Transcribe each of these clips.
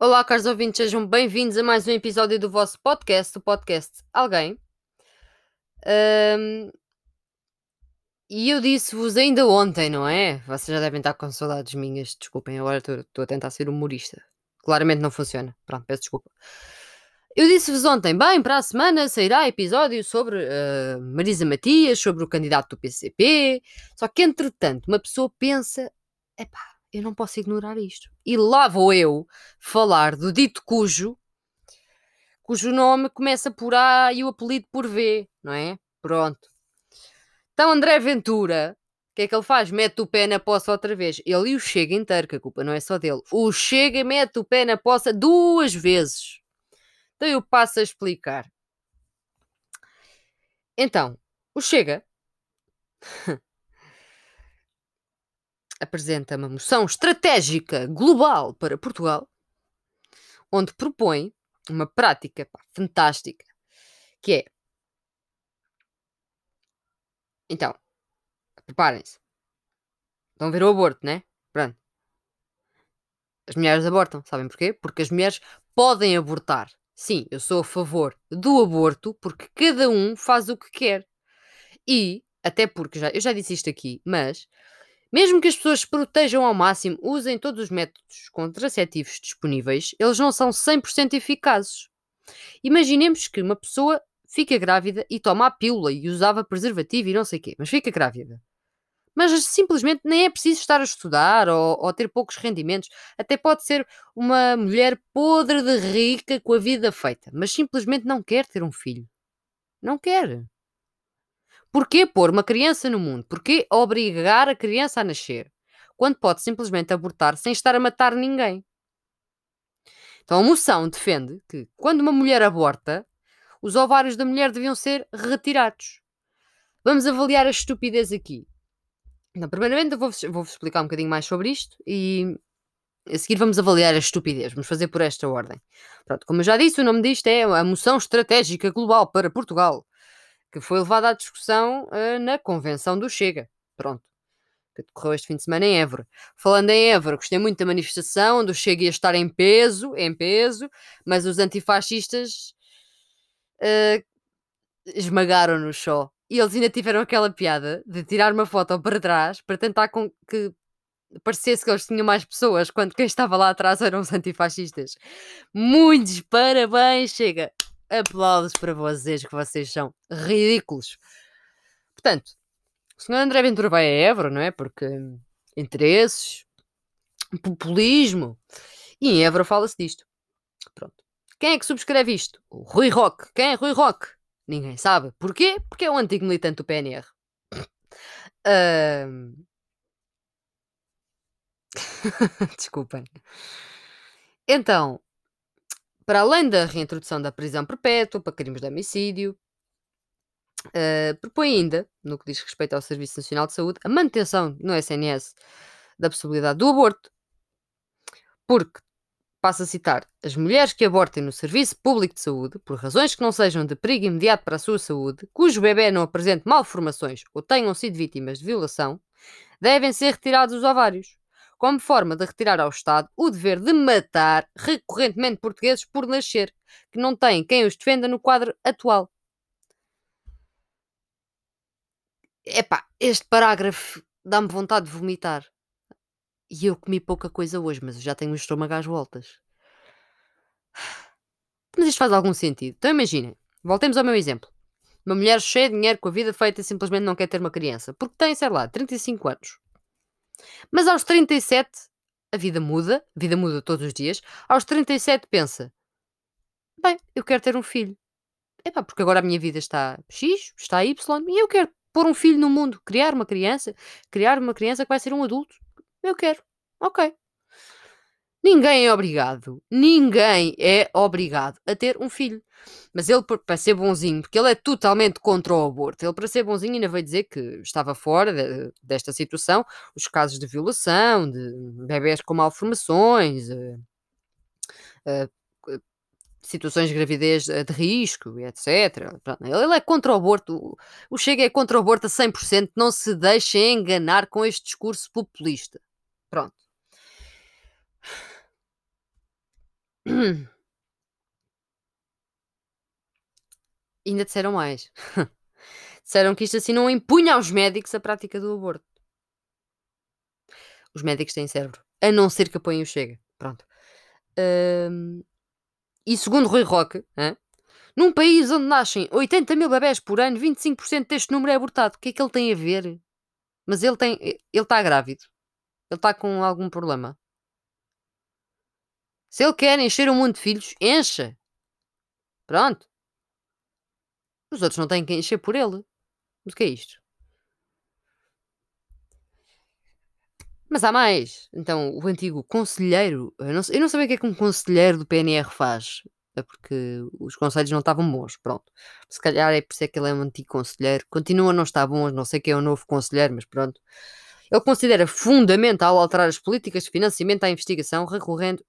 Olá, caros ouvintes, sejam bem-vindos a mais um episódio do vosso podcast, o podcast Alguém. Ahm, e eu disse-vos ainda ontem, não é? Vocês já devem estar com saudades minhas, desculpem, agora estou a tentar ser humorista. Claramente não funciona. Pronto, peço desculpa. Eu disse-vos ontem, bem, para a semana sairá episódio sobre uh, Marisa Matias, sobre o candidato do PCP. Só que, entretanto, uma pessoa pensa: epá, eu não posso ignorar isto. E lá vou eu falar do dito cujo, cujo nome começa por A e o apelido por V, não é? Pronto. Então, André Ventura, o que é que ele faz? Mete o pé na poça outra vez. Ele e o Chega inteiro, que a culpa não é só dele. O Chega mete o pé na poça duas vezes. Então eu passo a explicar. Então, o Chega apresenta uma moção estratégica global para Portugal, onde propõe uma prática pá, fantástica, que é. Então, preparem-se. Estão a ver o aborto, né? Pronto. As mulheres abortam, sabem porquê? Porque as mulheres podem abortar. Sim, eu sou a favor do aborto porque cada um faz o que quer. E, até porque, já, eu já disse isto aqui, mas mesmo que as pessoas se protejam ao máximo, usem todos os métodos contraceptivos disponíveis, eles não são 100% eficazes. Imaginemos que uma pessoa fica grávida e toma a pílula e usava preservativo e não sei o quê, mas fica grávida. Mas simplesmente nem é preciso estar a estudar ou, ou, ter poucos rendimentos. Até pode ser uma mulher podre de rica com a vida feita, mas simplesmente não quer ter um filho. Não quer. Porquê pôr uma criança no mundo? Porquê obrigar a criança a nascer? Quando pode simplesmente abortar sem estar a matar ninguém. Então a moção defende que quando uma mulher aborta, os ovários da mulher deviam ser retirados. Vamos avaliar a estupidez aqui. Então, primeiramente, eu vou-vos vou explicar um bocadinho mais sobre isto e a seguir vamos avaliar a estupidez. Vamos fazer por esta ordem. Pronto, como eu já disse, o nome disto é a Moção Estratégica Global para Portugal, que foi levada à discussão uh, na Convenção do Chega. Pronto. Que decorreu este fim de semana em Évora. Falando em Évora, gostei muito da manifestação, do Chega ia estar em peso, em peso, mas os antifascistas uh, esmagaram-nos só. E eles ainda tiveram aquela piada de tirar uma foto para trás para tentar com que parecesse que eles tinham mais pessoas quando quem estava lá atrás eram os antifascistas. Muitos parabéns, chega! Aplausos para vocês, que vocês são ridículos. Portanto, o senhor André Ventura vai a Évora, não é? Porque interesses, populismo. E em Évora fala-se disto. Pronto. Quem é que subscreve isto? O Rui Roque. Quem é Rui Roque? Ninguém sabe. Porquê? Porque é um antigo militante do PNR. Uh... Desculpem. Então, para além da reintrodução da prisão perpétua para crimes de homicídio, uh, propõe ainda, no que diz respeito ao Serviço Nacional de Saúde, a manutenção no SNS da possibilidade do aborto, porque Passo a citar: as mulheres que abortem no Serviço Público de Saúde, por razões que não sejam de perigo imediato para a sua saúde, cujo bebê não apresente malformações ou tenham sido vítimas de violação, devem ser retirados os ovários, como forma de retirar ao Estado o dever de matar recorrentemente portugueses por nascer, que não têm quem os defenda no quadro atual. Epá, este parágrafo dá-me vontade de vomitar. E eu comi pouca coisa hoje, mas já tenho o estômago às voltas. Mas isto faz algum sentido. Então imaginem, voltemos ao meu exemplo. Uma mulher cheia de dinheiro com a vida feita simplesmente não quer ter uma criança. Porque tem, sei lá, 35 anos. Mas aos 37 a vida muda, a vida muda todos os dias. Aos 37 pensa: bem, eu quero ter um filho. Epá, porque agora a minha vida está X, está Y, e eu quero pôr um filho no mundo, criar uma criança, criar uma criança que vai ser um adulto. Eu quero. Ok. Ninguém é obrigado, ninguém é obrigado a ter um filho. Mas ele, para ser bonzinho, porque ele é totalmente contra o aborto, ele, para ser bonzinho, ainda veio dizer que estava fora de, desta situação os casos de violação, de bebés com malformações, uh, uh, situações de gravidez de risco, etc. Ele é contra o aborto. O Chega é contra o aborto a 100%. Não se deixem enganar com este discurso populista. Pronto. Ainda disseram mais. disseram que isto assim não impunha aos médicos a prática do aborto. Os médicos têm cérebro. A não ser que apoiem o Chega. Pronto. Hum, e segundo Rui Roque, hã? num país onde nascem 80 mil bebés por ano, 25% deste número é abortado. O que é que ele tem a ver? Mas ele tem. Ele está grávido. Ele está com algum problema. Se ele quer encher o mundo de filhos, encha. Pronto. Os outros não têm que encher por ele. O que é isto? Mas há mais. Então, o antigo conselheiro. Eu não, eu não sabia o que é que um conselheiro do PNR faz. É porque os conselhos não estavam bons. Pronto. Se calhar é por isso é que ele é um antigo conselheiro. Continua a não estar bom. Não sei quem é o novo conselheiro, mas pronto. Ele considera fundamental alterar as políticas de financiamento à investigação, recorrendo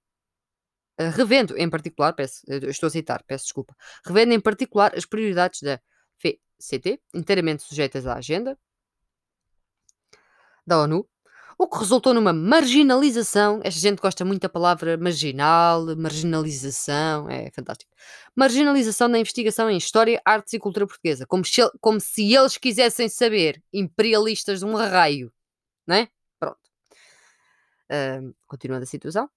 revendo em particular, peço, estou a citar, peço desculpa, revendo em particular as prioridades da FCT, inteiramente sujeitas à agenda da ONU, o que resultou numa marginalização. Esta gente gosta muito da palavra marginal, marginalização, é fantástico. Marginalização da investigação em História, Artes e Cultura Portuguesa, como se, como se eles quisessem saber, imperialistas de um raio, não é? Pronto. Uh, continuando a situação.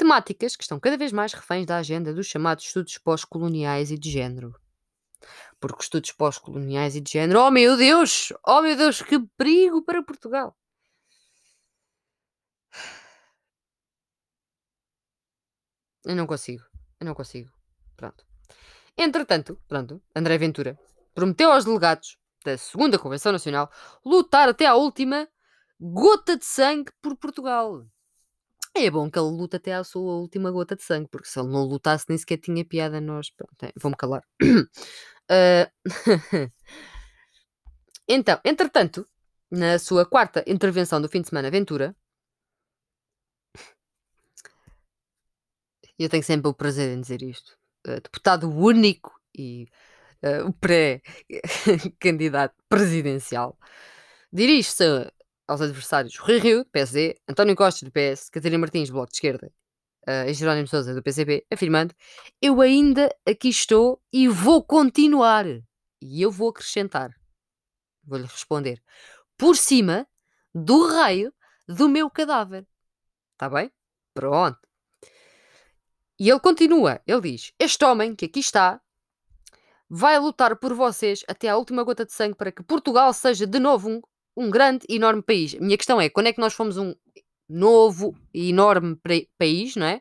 Temáticas que estão cada vez mais reféns da agenda dos chamados estudos pós-coloniais e de género. Porque os estudos pós-coloniais e de género, oh meu Deus, oh meu Deus, que perigo para Portugal. Eu não consigo. Eu não consigo. Pronto. Entretanto, pronto, André Ventura prometeu aos delegados da segunda Convenção Nacional lutar até à última gota de sangue por Portugal. É bom que ele lute até à sua última gota de sangue, porque se ele não lutasse nem sequer tinha piada nós. Pronto, é, vou-me calar. uh... então, entretanto, na sua quarta intervenção do fim de semana, Ventura, eu tenho sempre o prazer em dizer isto, uh, deputado único e uh, pré-candidato presidencial, dirige-se aos adversários Rui Rio, do PSD, António Costa, do PS, Catarina Martins, do Bloco de Esquerda uh, e Jerónimo Sousa, do PCP, afirmando eu ainda aqui estou e vou continuar. E eu vou acrescentar. Vou-lhe responder. Por cima do raio do meu cadáver. Está bem? Pronto. E ele continua, ele diz: Este homem que aqui está vai lutar por vocês até à última gota de sangue para que Portugal seja de novo um, um grande enorme país. A minha questão é: quando é que nós fomos um novo e enorme país, não é?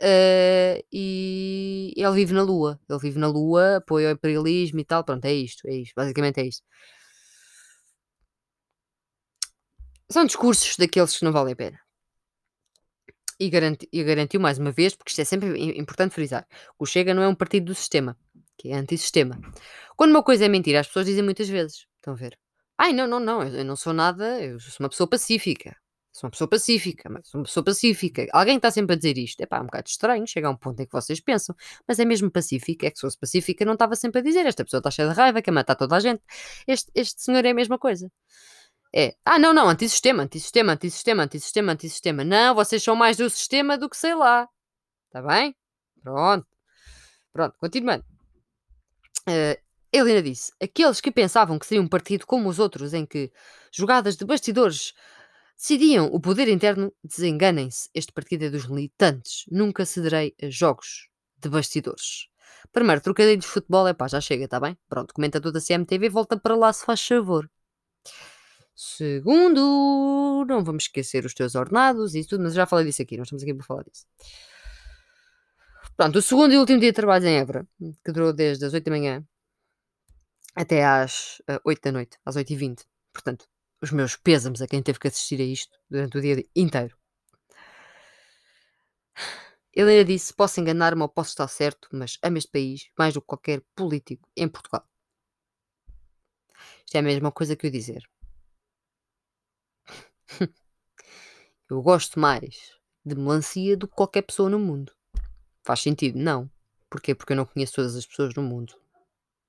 Uh, e ele vive na Lua. Ele vive na Lua, apoia o imperialismo e tal. Pronto, é isto, é isto. Basicamente é isto. São discursos daqueles que não valem a pena e, e garantiu mais uma vez, porque isto é sempre importante frisar: o Chega não é um partido do sistema, que é antissistema. Quando uma coisa é mentira, as pessoas dizem muitas vezes. Estão a ver? Ai, não, não, não, eu não sou nada, eu sou uma pessoa pacífica. Sou uma pessoa pacífica, mas sou uma pessoa pacífica. Alguém está sempre a dizer isto. É pá, um bocado estranho. Chega a um ponto em que vocês pensam, mas é mesmo pacífica. É que se fosse pacífica, não estava sempre a dizer. Esta pessoa está cheia de raiva, quer matar toda a gente. Este, este senhor é a mesma coisa. É. Ah, não, não, antissistema, antissistema, antissistema, antissistema, antissistema. Não, vocês são mais do sistema do que sei lá. Está bem? Pronto. Pronto, continuando. Uh, Helena disse: aqueles que pensavam que seria um partido como os outros, em que jogadas de bastidores decidiam o poder interno, desenganem-se. Este partido é dos militantes. Nunca cederei a jogos de bastidores. Primeiro, trocadilho de futebol, é pá, já chega, está bem? Pronto, comenta toda a CMTV, volta para lá se faz favor. Segundo, não vamos esquecer os teus ordenados e tudo, mas já falei disso aqui, nós estamos aqui para falar disso. Pronto, o segundo e último dia de trabalho em Évora, que durou desde as 8 da manhã até às uh, eh, 8 da noite, às 8 e 20. Portanto, os meus pêsames a quem teve que assistir a isto durante o dia inteiro. Helena disse: Posso enganar-me ou posso estar certo, mas amo este país mais do que qualquer político em Portugal. Isto é a mesma coisa que eu dizer. Eu gosto mais de melancia do que qualquer pessoa no mundo. Faz sentido? Não. Porquê? Porque eu não conheço todas as pessoas no mundo.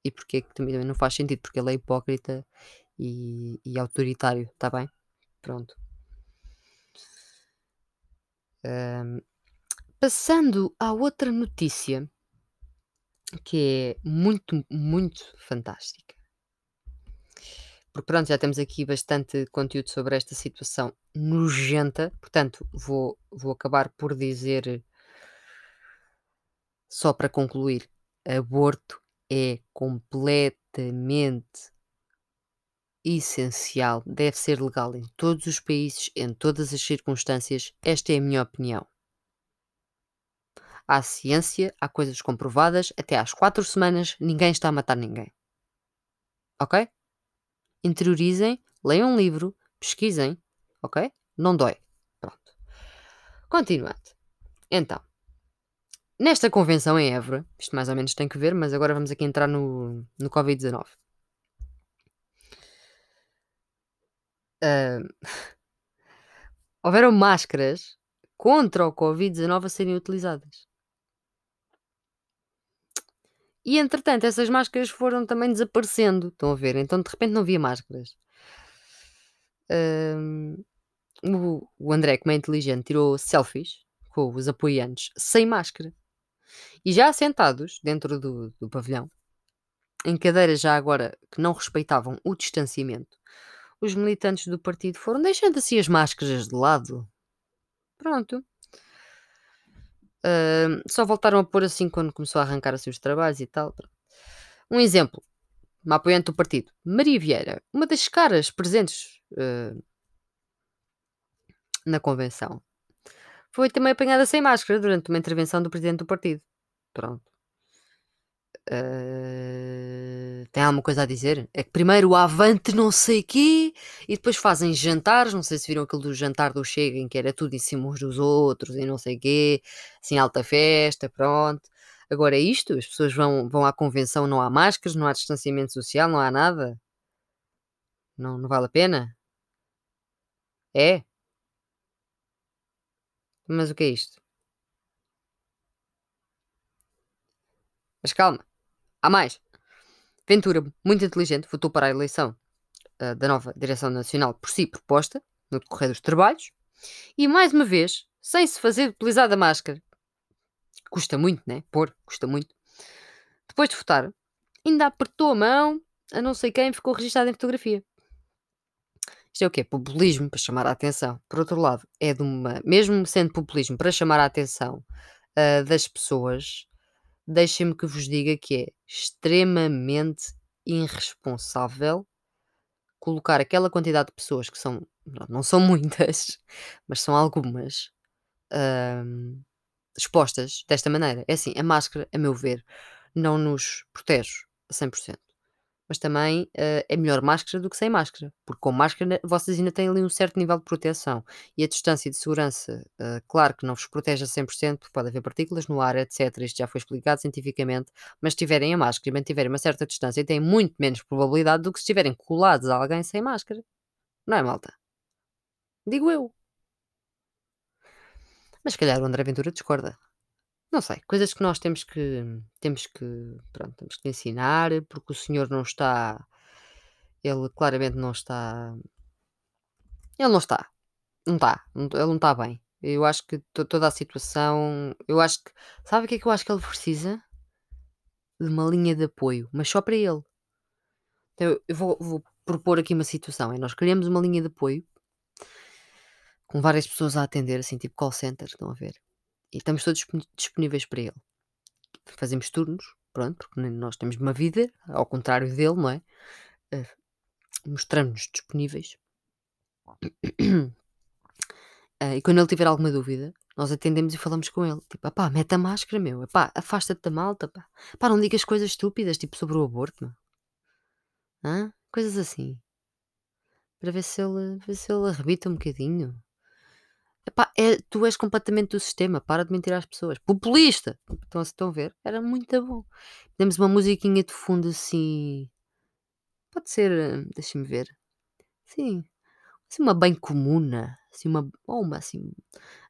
E porquê que também não faz sentido? Porque ele é hipócrita e, e autoritário, está bem? Pronto. Um, Passando à outra notícia, que é muito, muito fantástica. Porque pronto, já temos aqui bastante conteúdo sobre esta situação nojenta, portanto, vou, vou acabar por dizer, só para concluir, aborto é completamente essencial, deve ser legal em todos os países, em todas as circunstâncias. Esta é a minha opinião. Há ciência, há coisas comprovadas, até às quatro semanas ninguém está a matar ninguém. Ok? Interiorizem, leiam um livro, pesquisem, ok? Não dói. Pronto. Continuando. Então, nesta convenção em Évora, isto mais ou menos tem que ver, mas agora vamos aqui entrar no, no Covid-19. Uh, houveram máscaras contra o Covid-19 a serem utilizadas. E entretanto, essas máscaras foram também desaparecendo. Estão a ver? Então de repente não havia máscaras. Uh, o, o André, como é inteligente, tirou selfies com os apoiantes sem máscara. E já assentados dentro do, do pavilhão, em cadeiras já agora que não respeitavam o distanciamento, os militantes do partido foram deixando assim as máscaras de lado. Pronto. Uh, só voltaram a pôr assim quando começou a arrancar assim os trabalhos e tal. Um exemplo. Uma apoiante do partido, Maria Vieira, uma das caras presentes uh, na convenção, foi também apanhada sem máscara durante uma intervenção do presidente do partido. Pronto. Uh, tem alguma coisa a dizer? É que primeiro o avante não sei quê e depois fazem jantares, não sei se viram aquele do jantar do Chega em que era tudo em cima uns dos outros e não sei quê, assim alta festa, pronto. Agora é isto, as pessoas vão, vão à convenção, não há máscaras, não há distanciamento social, não há nada. Não, não vale a pena? É? Mas o que é isto? Mas calma. Há mais. Ventura, muito inteligente, votou para a eleição uh, da nova Direção Nacional por si proposta, no decorrer dos trabalhos, e mais uma vez, sem se fazer utilizar a máscara, custa muito, né? Pôr, custa muito. Depois de votar, ainda apertou a mão a não sei quem ficou registado em fotografia. Isto é o quê? Populismo para chamar a atenção. Por outro lado, é de uma. Mesmo sendo populismo para chamar a atenção uh, das pessoas, deixem-me que vos diga que é extremamente irresponsável colocar aquela quantidade de pessoas que são, não são muitas, mas são algumas, hum, expostas desta maneira. É assim, a máscara, a meu ver, não nos protege a 100% mas também uh, é melhor máscara do que sem máscara, porque com máscara vocês ainda têm ali um certo nível de proteção e a distância de segurança, uh, claro que não vos protege a 100%, porque pode haver partículas no ar, etc. Isto já foi explicado cientificamente, mas se tiverem a máscara e mantiverem uma certa distância, têm muito menos probabilidade do que se estiverem colados a alguém sem máscara. Não é, malta? Digo eu. Mas se calhar o André Ventura discorda. Não sei, coisas que nós temos que temos que, pronto, temos que ensinar, porque o senhor não está ele claramente não está ele não está, não está, ele não está bem. Eu acho que toda a situação, eu acho que, sabe o que é que eu acho que ele precisa? De uma linha de apoio, mas só para ele. Então, eu vou, vou propor aqui uma situação, é nós criamos uma linha de apoio com várias pessoas a atender, assim, tipo call center, estão a ver? E estamos todos disponíveis para ele. Fazemos turnos, pronto, porque nós temos uma vida, ao contrário dele, não é? Uh, Mostramos-nos disponíveis. Uh, e quando ele tiver alguma dúvida, nós atendemos e falamos com ele. Tipo, pá, mete a máscara, meu. Pá, afasta-te da malta, pá. Pá, não digas coisas estúpidas, tipo sobre o aborto, meu. Hã? Coisas assim. Para ver se ele, ver se ele arrebita um bocadinho. Epá, é, tu és completamente do sistema, para de mentir às pessoas. Populista! Então, se estão a ver, era muito bom. Temos uma musiquinha de fundo assim. Pode ser, deixa-me ver. Sim, assim uma bem comuna, assim uma, ou uma assim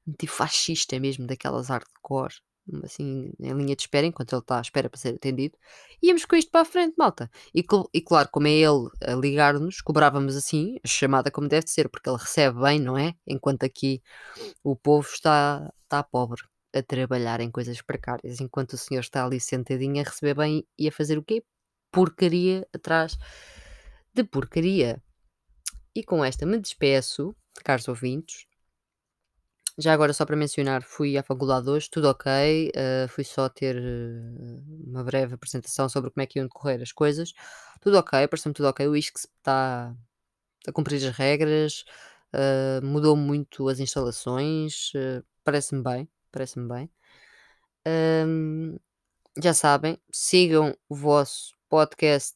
antifascista mesmo, daquelas hardcore assim, em linha de espera, enquanto ele está à espera para ser atendido, íamos com isto para a frente, malta. E, e claro, como é ele a ligar-nos, cobrávamos assim, a chamada como deve ser, porque ele recebe bem, não é? Enquanto aqui o povo está, está pobre. a trabalhar em coisas precárias, enquanto o senhor está ali sentadinho a receber bem e a fazer o quê? Porcaria atrás de porcaria. E com esta me despeço, caros ouvintes. Já agora, só para mencionar, fui à faculdade hoje, tudo ok. Uh, fui só ter uh, uma breve apresentação sobre como é que iam decorrer as coisas. Tudo ok, parece-me tudo ok. O ISCS está a cumprir as regras, uh, mudou muito as instalações, parece-me bem, parece-me bem. Já sabem, sigam o vosso podcast,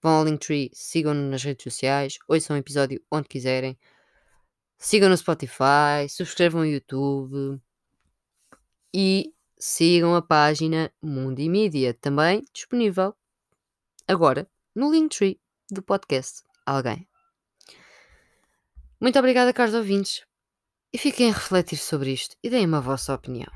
vão ao sigam-no nas redes sociais, ouçam o episódio onde quiserem. Sigam no Spotify, subscrevam no YouTube e sigam a página Mundimídia, também disponível agora no Linktree do podcast Alguém. Muito obrigada, caros ouvintes, e fiquem a refletir sobre isto e deem-me a vossa opinião.